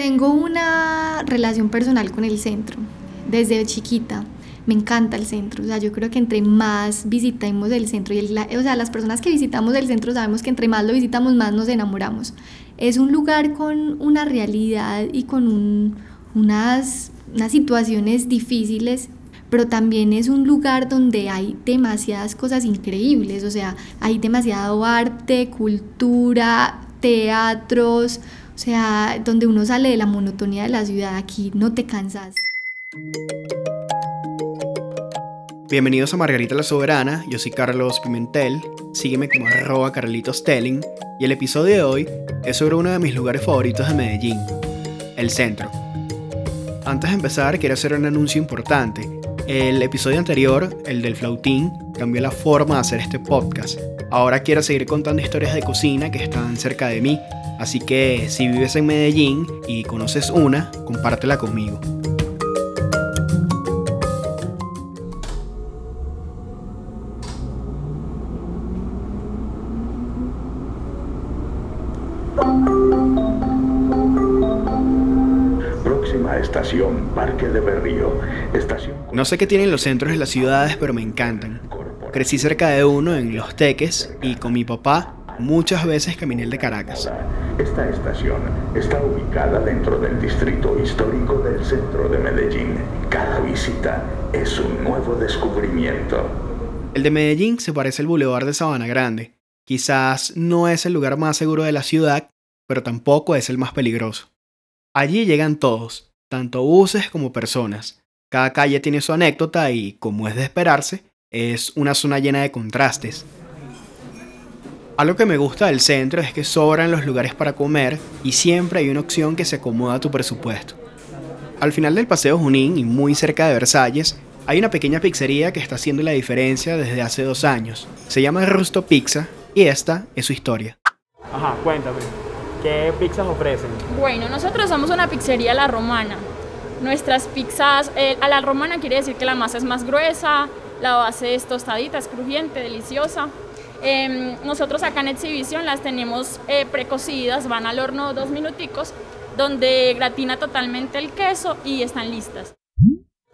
Tengo una relación personal con el centro desde chiquita. Me encanta el centro, o sea, yo creo que entre más visitamos el centro, y el, o sea, las personas que visitamos el centro sabemos que entre más lo visitamos, más nos enamoramos. Es un lugar con una realidad y con unas, unas situaciones difíciles pero también es un lugar donde hay demasiadas cosas increíbles, o sea, hay demasiado arte, cultura, teatros, sea, donde uno sale de la monotonía de la ciudad, aquí no te cansas. Bienvenidos a Margarita la Soberana, yo soy Carlos Pimentel, sígueme como arroba Carlitos Telling, y el episodio de hoy es sobre uno de mis lugares favoritos de Medellín, el centro. Antes de empezar, quiero hacer un anuncio importante. El episodio anterior, el del flautín, cambió la forma de hacer este podcast. Ahora quiero seguir contando historias de cocina que están cerca de mí, así que si vives en Medellín y conoces una, compártela conmigo. estación Parque de Berrío. Estación... No sé qué tienen los centros de las ciudades, pero me encantan. Crecí cerca de uno en Los Teques y con mi papá muchas veces caminé el de Caracas. Esta estación está ubicada dentro del distrito histórico del centro de Medellín. Cada visita es un nuevo descubrimiento. El de Medellín se parece al Boulevard de Sabana Grande. Quizás no es el lugar más seguro de la ciudad, pero tampoco es el más peligroso. Allí llegan todos, tanto buses como personas. Cada calle tiene su anécdota y, como es de esperarse, es una zona llena de contrastes. Algo que me gusta del centro es que sobran los lugares para comer y siempre hay una opción que se acomoda a tu presupuesto. Al final del Paseo Junín y muy cerca de Versalles, hay una pequeña pizzería que está haciendo la diferencia desde hace dos años. Se llama Rusto Pizza y esta es su historia. Ajá, cuéntame. ¿Qué pizzas ofrecen? Bueno, nosotros somos una pizzería a la romana. Nuestras pizzas eh, a la romana quiere decir que la masa es más gruesa, la base es tostadita, es crujiente, deliciosa. Em, nosotros acá en exhibición las tenemos eh, precocidas, van al horno dos minuticos, donde gratina totalmente el queso y están listas.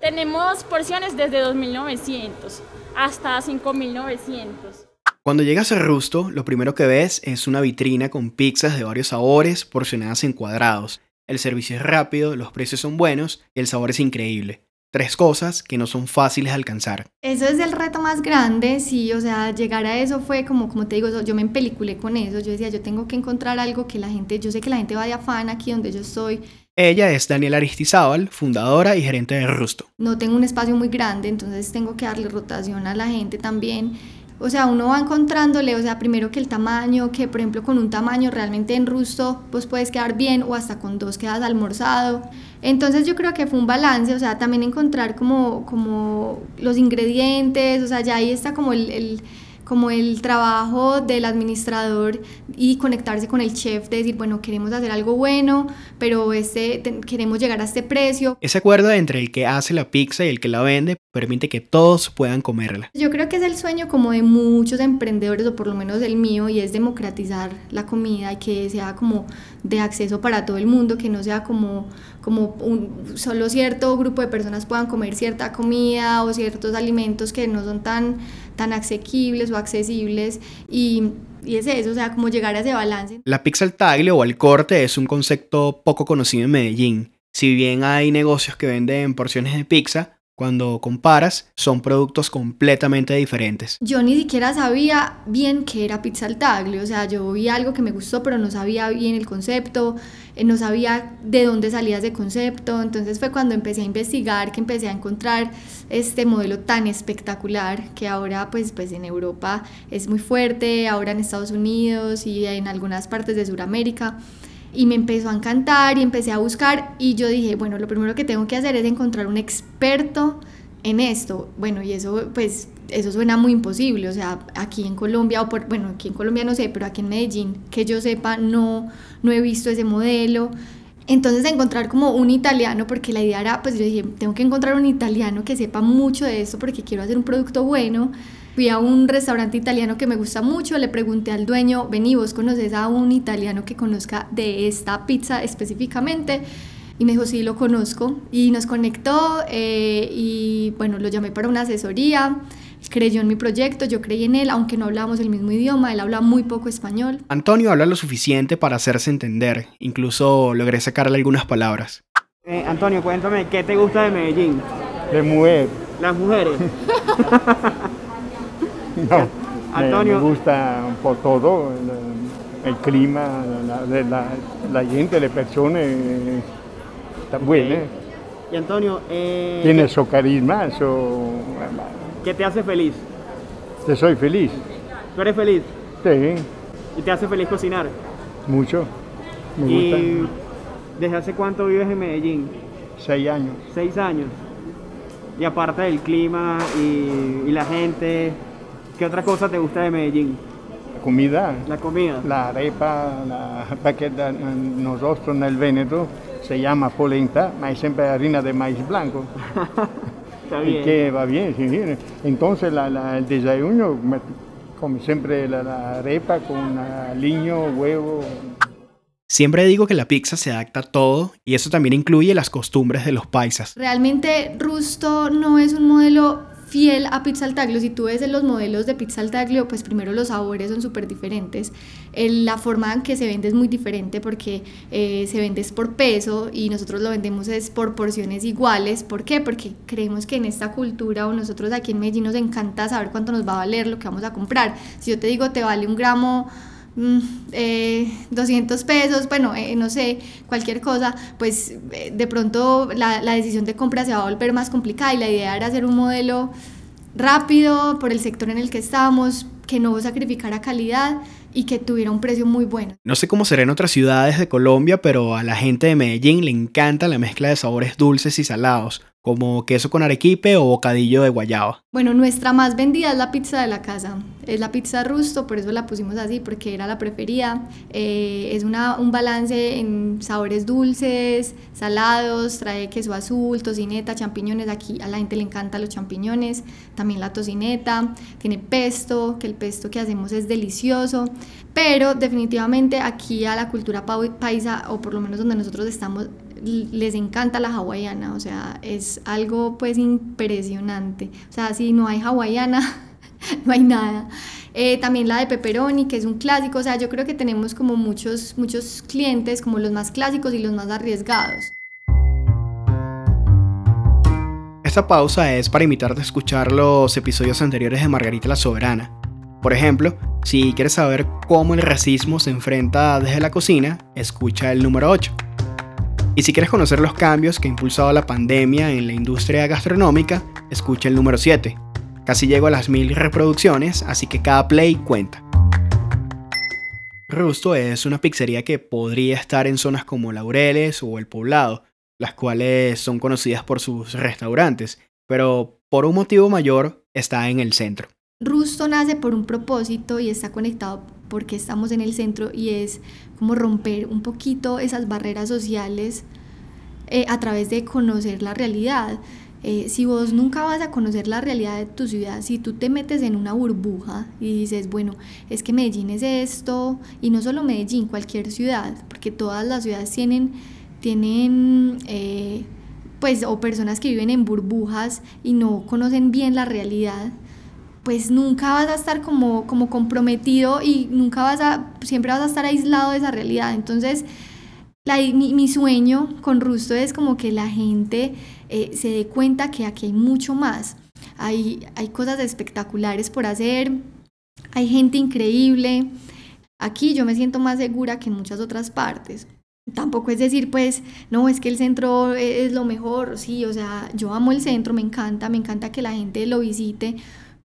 Tenemos porciones desde 2.900 hasta 5.900. Cuando llegas a Rusto, lo primero que ves es una vitrina con pizzas de varios sabores porcionadas en cuadrados. El servicio es rápido, los precios son buenos y el sabor es increíble. Tres cosas que no son fáciles de alcanzar. Eso es el reto más grande, sí, o sea, llegar a eso fue como, como te digo, yo me empeliculé con eso, yo decía, yo tengo que encontrar algo que la gente, yo sé que la gente vaya fan aquí donde yo estoy. Ella es Daniela Aristizábal, fundadora y gerente de Rusto. No tengo un espacio muy grande, entonces tengo que darle rotación a la gente también o sea, uno va encontrándole, o sea, primero que el tamaño, que por ejemplo con un tamaño realmente en rusto pues puedes quedar bien o hasta con dos quedas almorzado. Entonces yo creo que fue un balance, o sea, también encontrar como, como los ingredientes, o sea, ya ahí está como el como el trabajo del administrador y conectarse con el chef de decir, bueno, queremos hacer algo bueno, pero este, queremos llegar a este precio. Ese acuerdo entre el que hace la pizza y el que la vende permite que todos puedan comerla. Yo creo que es el sueño como de muchos emprendedores, o por lo menos el mío, y es democratizar la comida y que sea como de acceso para todo el mundo, que no sea como, como un, solo cierto grupo de personas puedan comer cierta comida o ciertos alimentos que no son tan tan asequibles o accesibles y, y es eso, o sea, como llegar a ese balance. La pizza al tagle o al corte es un concepto poco conocido en Medellín. Si bien hay negocios que venden porciones de pizza, cuando comparas, son productos completamente diferentes. Yo ni siquiera sabía bien qué era pizza al tagle, o sea, yo vi algo que me gustó, pero no sabía bien el concepto, eh, no sabía de dónde salía ese concepto, entonces fue cuando empecé a investigar que empecé a encontrar este modelo tan espectacular que ahora pues, pues en Europa es muy fuerte, ahora en Estados Unidos y en algunas partes de Sudamérica y me empezó a encantar y empecé a buscar y yo dije, bueno, lo primero que tengo que hacer es encontrar un experto en esto. Bueno, y eso pues eso suena muy imposible, o sea, aquí en Colombia o por, bueno, aquí en Colombia no sé, pero aquí en Medellín, que yo sepa, no no he visto ese modelo. Entonces encontrar como un italiano, porque la idea era, pues yo dije, tengo que encontrar un italiano que sepa mucho de esto porque quiero hacer un producto bueno Fui a un restaurante italiano que me gusta mucho, le pregunté al dueño, vení, vos conoces a un italiano que conozca de esta pizza específicamente. Y me dijo, sí, lo conozco. Y nos conectó eh, y bueno, lo llamé para una asesoría. Creyó en mi proyecto, yo creí en él, aunque no hablábamos el mismo idioma, él habla muy poco español. Antonio habla lo suficiente para hacerse entender, incluso logré sacarle algunas palabras. Eh, Antonio, cuéntame, ¿qué te gusta de Medellín? de mujer. Las mujeres. No, me- Antonio. me, gusta por todo, el, el clima, la, la- la- la gente, las personas, eh, está buena. Y Antonio, eh, Tiene su carisma, su, ¿qué te hace feliz? te soy feliz. ¿Tú eres feliz? Sí, ¿Y te hace feliz cocinar? mucho. Me gusta. ¿Y desde hace cuánto vives en Medellín? Seis años. Seis años. Y aparte del clima y, y la gente, ¿qué otra cosa te gusta de Medellín? Comida, La comida. la arepa, la paqueta, nosotros en el Veneto se llama polenta, es siempre harina de maíz blanco. Está Y bien. que va bien, sí, sí. Entonces la- la- el desayuno, como siempre, la, la arepa con aliño, huevo. Siempre digo que la pizza se adapta a todo y eso también incluye las costumbres de los paisas. Realmente Rusto no es un modelo fiel a pizza al taglio. Si tú ves los modelos de pizza al taglio, pues primero los sabores son súper diferentes. La forma en que se vende es muy diferente porque eh, se vende es por peso y nosotros lo vendemos es por porciones iguales. ¿Por qué? Porque creemos que en esta cultura o nosotros aquí en Medellín nos encanta saber cuánto nos va a valer lo que vamos a comprar. Si yo te digo te vale un gramo mm, eh, 200 pesos, bueno, eh, no sé, cualquier cosa, pues eh, de pronto la, la decisión de compra se va a volver más complicada y la idea era hacer un modelo rápido por el sector en el que estábamos, que no sacrificara calidad y que tuviera un precio muy bueno. No sé cómo será en otras ciudades de Colombia, pero a la gente de Medellín le encanta la mezcla de sabores dulces y salados, como queso con arequipe o bocadillo de guayaba. Bueno, nuestra más vendida es la pizza de la casa. Es la pizza rusto, por eso la pusimos así, porque era la preferida. Eh, es una, un balance en sabores dulces, salados, trae queso azul, tocineta, champiñones. Aquí a la gente le encantan los champiñones, también la tocineta. Tiene pesto, que el pesto que hacemos es delicioso. Pero definitivamente aquí a la cultura paisa, o por lo menos donde nosotros estamos, les encanta la hawaiana, o sea, es algo pues impresionante. O sea, si no hay hawaiana, no hay nada. Eh, también la de pepperoni, que es un clásico, o sea, yo creo que tenemos como muchos, muchos clientes, como los más clásicos y los más arriesgados. Esta pausa es para invitarte a escuchar los episodios anteriores de Margarita la Soberana. Por ejemplo, si quieres saber cómo el racismo se enfrenta desde la cocina, escucha el número 8. Y si quieres conocer los cambios que ha impulsado la pandemia en la industria gastronómica, escucha el número 7. Casi llego a las mil reproducciones, así que cada play cuenta. Rusto es una pizzería que podría estar en zonas como Laureles o El Poblado, las cuales son conocidas por sus restaurantes, pero por un motivo mayor está en el centro. Rusto nace por un propósito y está conectado porque estamos en el centro y es como romper un poquito esas barreras sociales eh, a través de conocer la realidad. Eh, si vos nunca vas a conocer la realidad de tu ciudad, si tú te metes en una burbuja y dices, bueno, es que Medellín es esto, y no solo Medellín, cualquier ciudad, porque todas las ciudades tienen, tienen eh, pues, o personas que viven en burbujas y no conocen bien la realidad, pues nunca vas a estar como, como comprometido y nunca vas a, siempre vas a estar aislado de esa realidad. Entonces, mi sueño con Rusto es como que la gente eh, se dé cuenta que aquí hay mucho más. Hay, hay cosas espectaculares por hacer, hay gente increíble. Aquí yo me siento más segura que en muchas otras partes. Tampoco es decir, pues, no, es que el centro es lo mejor, sí, o sea, yo amo el centro, me encanta, me encanta que la gente lo visite.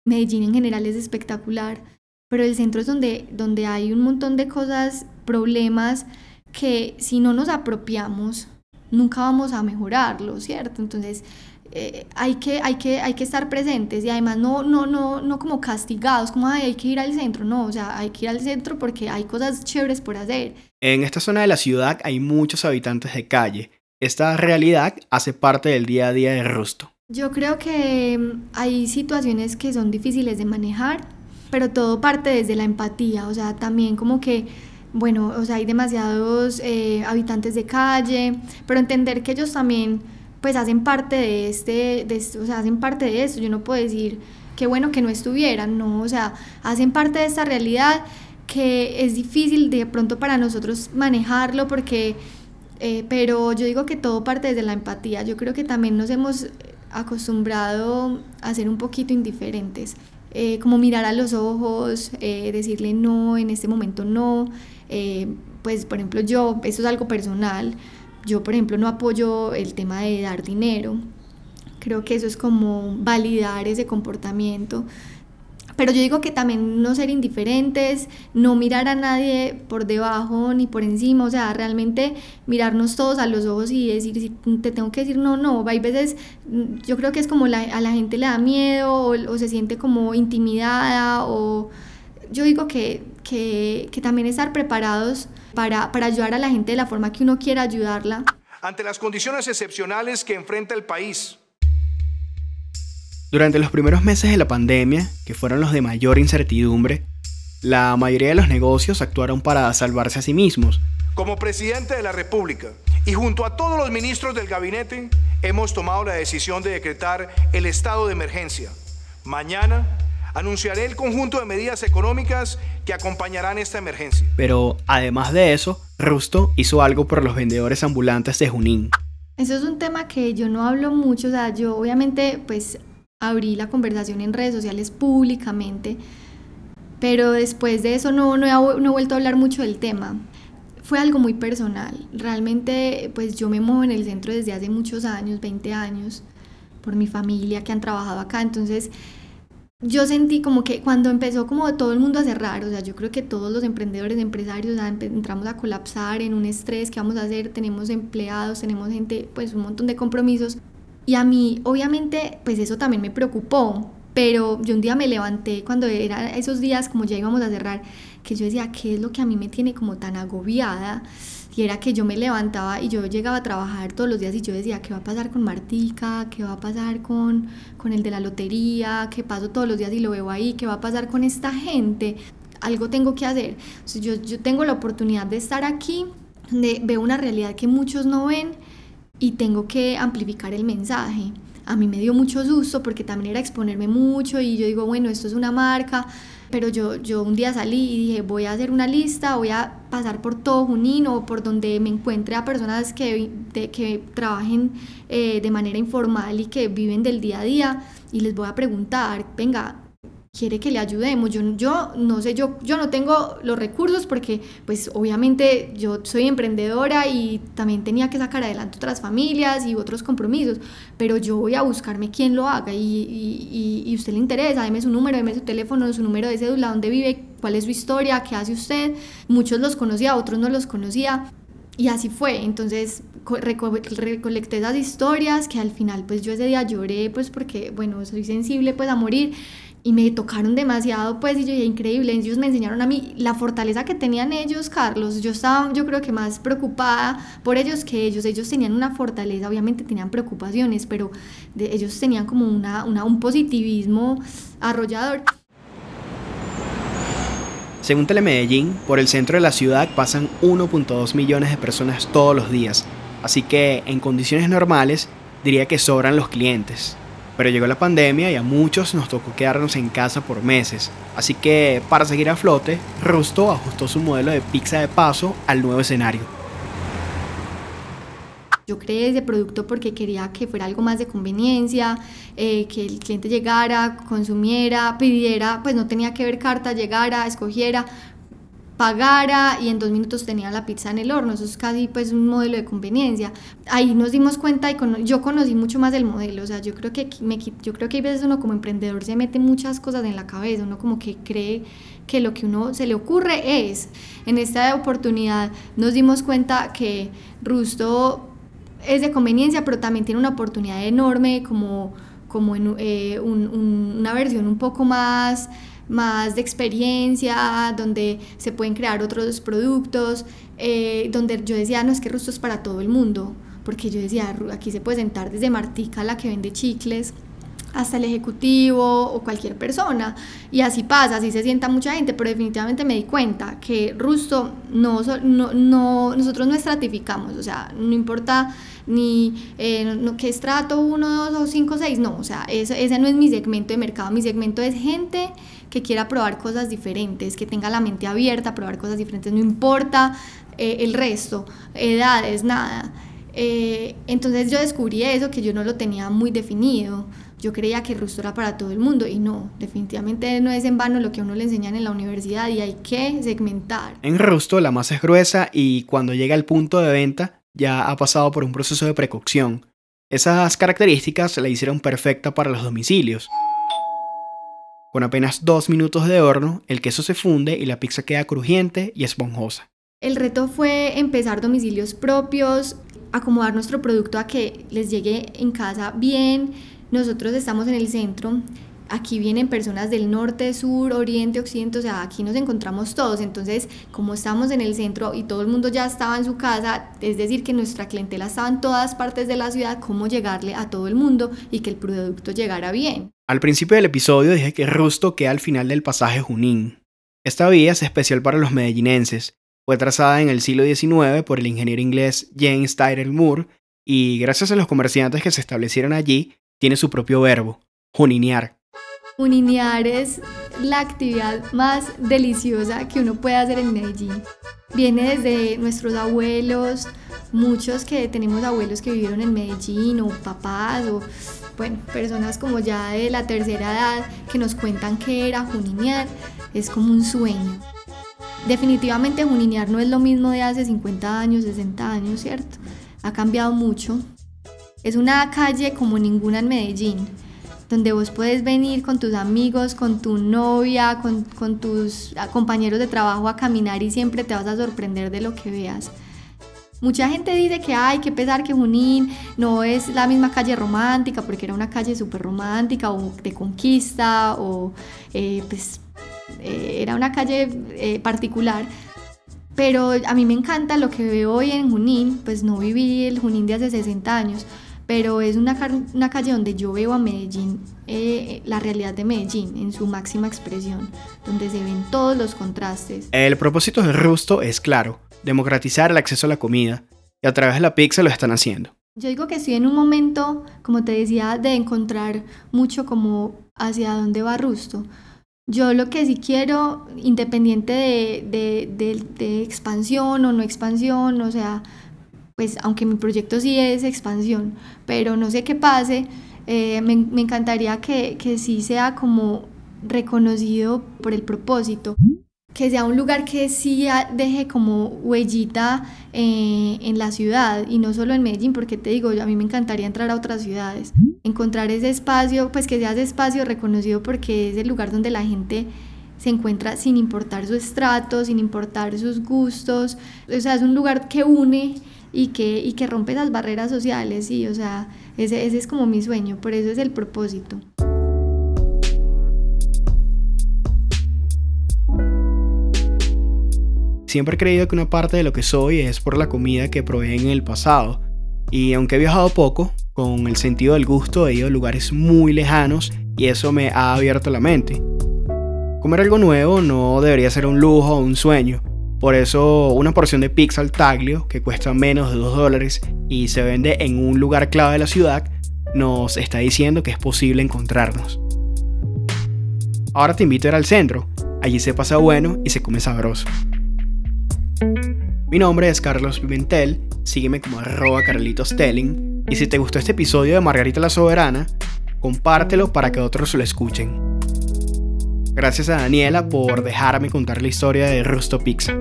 Medellín en general es espectacular, pero el centro es donde, donde hay un montón de cosas, problemas que si no nos apropiamos, nunca vamos a mejorarlo, ¿cierto? Entonces, eh, hay, que, hay, que, hay que estar presentes y además no, no, no, no como castigados, como "Ay, hay que ir al centro, no, o sea, hay que ir al centro porque hay cosas chéveres por hacer. En esta zona de la ciudad hay muchos habitantes de calle. Esta realidad hace parte del día a día de Rusto. Yo creo que mm, hay situaciones que son difíciles de manejar, pero todo parte desde la empatía, o sea, también como que, bueno, o sea, hay demasiados eh, habitantes de calle, pero entender que ellos también pues hacen parte de este, de o sea, hacen parte de esto, yo no puedo decir qué bueno que no estuvieran, no, o sea, hacen parte de esta realidad que es difícil de pronto para nosotros manejarlo porque, eh, pero yo digo que todo parte desde la empatía, yo creo que también nos hemos acostumbrado a ser un poquito indiferentes, eh, como mirar a los ojos, eh, decirle no, en este momento no. Eh, pues, por ejemplo, yo, eso es algo personal, yo, por ejemplo, no apoyo el tema de dar dinero. Creo que eso es como validar ese comportamiento pero yo digo que también no ser indiferentes, no mirar a nadie por debajo ni por encima, o sea, realmente mirarnos todos a los ojos y decir, te tengo que decir no, no, hay veces, yo creo que es como a la gente le da miedo o, se siente como intimidada o yo digo que, que, que también estar preparados para, para ayudar a la gente de la forma que uno quiera ayudarla. Ante las condiciones excepcionales que enfrenta el país, durante los primeros meses de la pandemia, que fueron los de mayor incertidumbre, la mayoría de los negocios actuaron para salvarse a sí mismos. Como presidente de la República y junto a todos los ministros del gabinete, hemos tomado la decisión de decretar el estado de emergencia. Mañana anunciaré el conjunto de medidas económicas que acompañarán esta emergencia. Pero además de eso, Rusto hizo algo por los vendedores ambulantes de Junín. Eso es un tema que yo no hablo mucho, o sea, yo obviamente pues abrí la conversación en redes sociales públicamente, pero después de eso no, no, he, no he vuelto a hablar mucho del tema. Fue algo muy personal. Realmente, pues yo me muevo en el centro desde hace muchos años, 20 años, por mi familia que han trabajado acá. Entonces, yo sentí como que cuando empezó como todo el mundo a cerrar, o sea, yo creo que todos los emprendedores, empresarios, entramos a colapsar en un estrés, ¿qué vamos a hacer? Tenemos empleados, tenemos gente, pues un montón de compromisos. Y a mí, obviamente, pues eso también me preocupó, pero yo un día me levanté cuando eran esos días como ya íbamos a cerrar, que yo decía, ¿qué es lo que a mí me tiene como tan agobiada? Y era que yo me levantaba y yo llegaba a trabajar todos los días y yo decía, ¿qué va a pasar con Martica? ¿Qué va a pasar con, con el de la lotería? ¿Qué paso todos los días y lo veo ahí? ¿Qué va a pasar con esta gente? Algo tengo que hacer. yo, yo tengo la oportunidad de estar aquí, de, veo una realidad que muchos no ven y tengo que amplificar el mensaje. A mí me dio mucho susto porque también era exponerme mucho y yo digo, bueno, esto es una marca, pero yo, yo un día salí y dije, voy a hacer una lista, voy a pasar por todo Junín o por donde me encuentre a personas que, que trabajen eh, de manera informal y que viven del día a día y les voy a preguntar, venga, quiere que le ayudemos. Yo, yo no sé, yo, yo no tengo los recursos porque pues obviamente yo soy emprendedora y también tenía que sacar adelante otras familias y otros compromisos, pero yo voy a buscarme quién lo haga y, y, y, usted le interesa, deme su número, deme su teléfono, su número de cédula, dónde vive, cuál es su historia, qué hace usted. Muchos los conocía, otros no los conocía. Y así fue, entonces recolecté esas historias que al final pues yo ese día lloré pues porque bueno soy sensible pues a morir y me tocaron demasiado, pues, y yo dije, increíble, ellos me enseñaron a mí la fortaleza que tenían ellos, Carlos, yo estaba, yo creo que más preocupada por ellos que ellos, ellos tenían una fortaleza, obviamente tenían preocupaciones, pero ellos tenían como una, un positivismo arrollador. Según Telemedellín, por el centro de la ciudad pasan 1.2 millones de personas todos los días, así que en condiciones normales diría que sobran los clientes. Pero llegó la pandemia y a muchos nos tocó quedarnos en casa por meses. Así que para seguir a flote, Rusto ajustó su modelo de pizza de paso al nuevo escenario. Yo creé ese producto porque quería que fuera algo más de conveniencia, eh, que el cliente llegara, consumiera, pidiera, pues no tenía que ver carta, llegara, escogiera, pagara y en dos minutos tenía la pizza en el horno. Eso es casi pues un modelo de conveniencia. Ahí nos dimos cuenta y yo conocí mucho más del modelo. O sea, yo creo que me, yo creo que hay veces uno como emprendedor se mete muchas cosas en la cabeza. Uno como que cree que lo que uno se le ocurre es. En esta oportunidad nos dimos cuenta que Rusto es de conveniencia, pero también tiene una oportunidad enorme como, como en, eh, una versión un poco más más de experiencia, donde se pueden crear otros productos, eh, donde yo decía, no es que Rusto es para todo el mundo, porque yo decía, aquí se puede sentar desde Martica, la que vende chicles, hasta el ejecutivo o cualquier persona. Y así pasa, así se sienta mucha gente, pero definitivamente me di cuenta que Rusto no, no, no nosotros no estratificamos, o sea, no importa ni eh, no, qué estrato 1, 2 o 5, 6, no, o sea, ese, ese no es mi segmento de mercado, mi segmento es gente que quiera probar cosas diferentes, que tenga la mente abierta probar cosas diferentes, no importa eh, el resto, edades, nada. Eh, entonces yo descubrí eso que yo no lo tenía muy definido. Yo creía que Rusto era para todo el mundo y no, definitivamente no es en vano lo que a uno le enseñan en la universidad y hay que segmentar. En Rusto la masa es gruesa y cuando llega al punto de venta ya ha pasado por un proceso de precocción. Esas características la hicieron perfecta para los domicilios. Con apenas dos minutos de horno, el queso se funde y la pizza queda crujiente y esponjosa. El reto fue empezar domicilios propios, acomodar nuestro producto a que les llegue en casa bien, nosotros estamos en el centro, aquí vienen personas del norte, sur, oriente, occidente, o sea, aquí nos encontramos todos. Entonces, como estamos en el centro y todo el mundo ya estaba en su casa, es decir, que nuestra clientela estaba en todas partes de la ciudad, cómo llegarle a todo el mundo y que el producto llegara bien. Al principio del episodio dije que Rusto queda al final del pasaje Junín. Esta vía es especial para los medellinenses. Fue trazada en el siglo XIX por el ingeniero inglés James Tyrrell Moore y gracias a los comerciantes que se establecieron allí, tiene su propio verbo, juninear. Juninear es la actividad más deliciosa que uno puede hacer en Medellín. Viene desde nuestros abuelos, muchos que tenemos abuelos que vivieron en Medellín, o papás, o bueno, personas como ya de la tercera edad que nos cuentan que era juninear, es como un sueño. Definitivamente juninear no es lo mismo de hace 50 años, 60 años, ¿cierto? Ha cambiado mucho es una calle como ninguna en Medellín, donde vos puedes venir con tus amigos, con tu novia, con, tus compañeros de trabajo a caminar y siempre te vas a sorprender de lo que veas. Mucha gente dice que hay que pesar que Junín no es la misma calle romántica porque era una calle súper romántica o de conquista o eh, pues eh, era una calle eh, particular. Pero a mí me encanta lo que veo hoy en Junín, pues no viví el Junín de hace 60 años, pero es una, una calle donde yo veo a Medellín, eh, la realidad de Medellín en su máxima expresión, donde se ven todos los contrastes. El propósito de Rusto es claro, democratizar el acceso a la comida, y a través de la pizza lo están haciendo. Yo digo que estoy en un momento, como te decía, de encontrar mucho como hacia dónde va Rusto. Yo lo que sí quiero, independiente de, de, de, de expansión o no expansión, o sea, pues aunque mi proyecto sí es expansión, pero no sé qué pase, eh, me, me, encantaría que, que sí sea como reconocido por el propósito, que sea un lugar que sí deje como huellita eh, en la ciudad y no solo en Medellín, porque te digo, a mí me encantaría entrar a otras ciudades, encontrar ese espacio, pues que sea ese espacio reconocido porque es el lugar donde la gente se encuentra sin importar su estrato, sin importar sus gustos, o sea, es un lugar que une y que, y que rompe las barreras sociales, y o sea, ese, ese es como mi sueño, por eso es el propósito. Siempre he creído que una parte de lo que soy es por la comida que probé en el pasado, y aunque he viajado poco, con el sentido del gusto he ido a lugares muy lejanos y eso me ha abierto la mente. Comer algo nuevo no debería ser un lujo o un sueño, por eso una porción de pizza al taglio, que cuesta menos de 2 dólares y se vende en un lugar clave de la ciudad, nos está diciendo que es posible encontrarnos. Ahora te invito a ir al centro, allí se pasa bueno y se come sabroso. Mi nombre es Carlos Pimentel, sígueme como arroba Carlitos Telling, y si te gustó este episodio de Margarita la Soberana, compártelo para que otros lo escuchen. Gracias a Daniela por dejarme contar la historia de Rusto Pizza.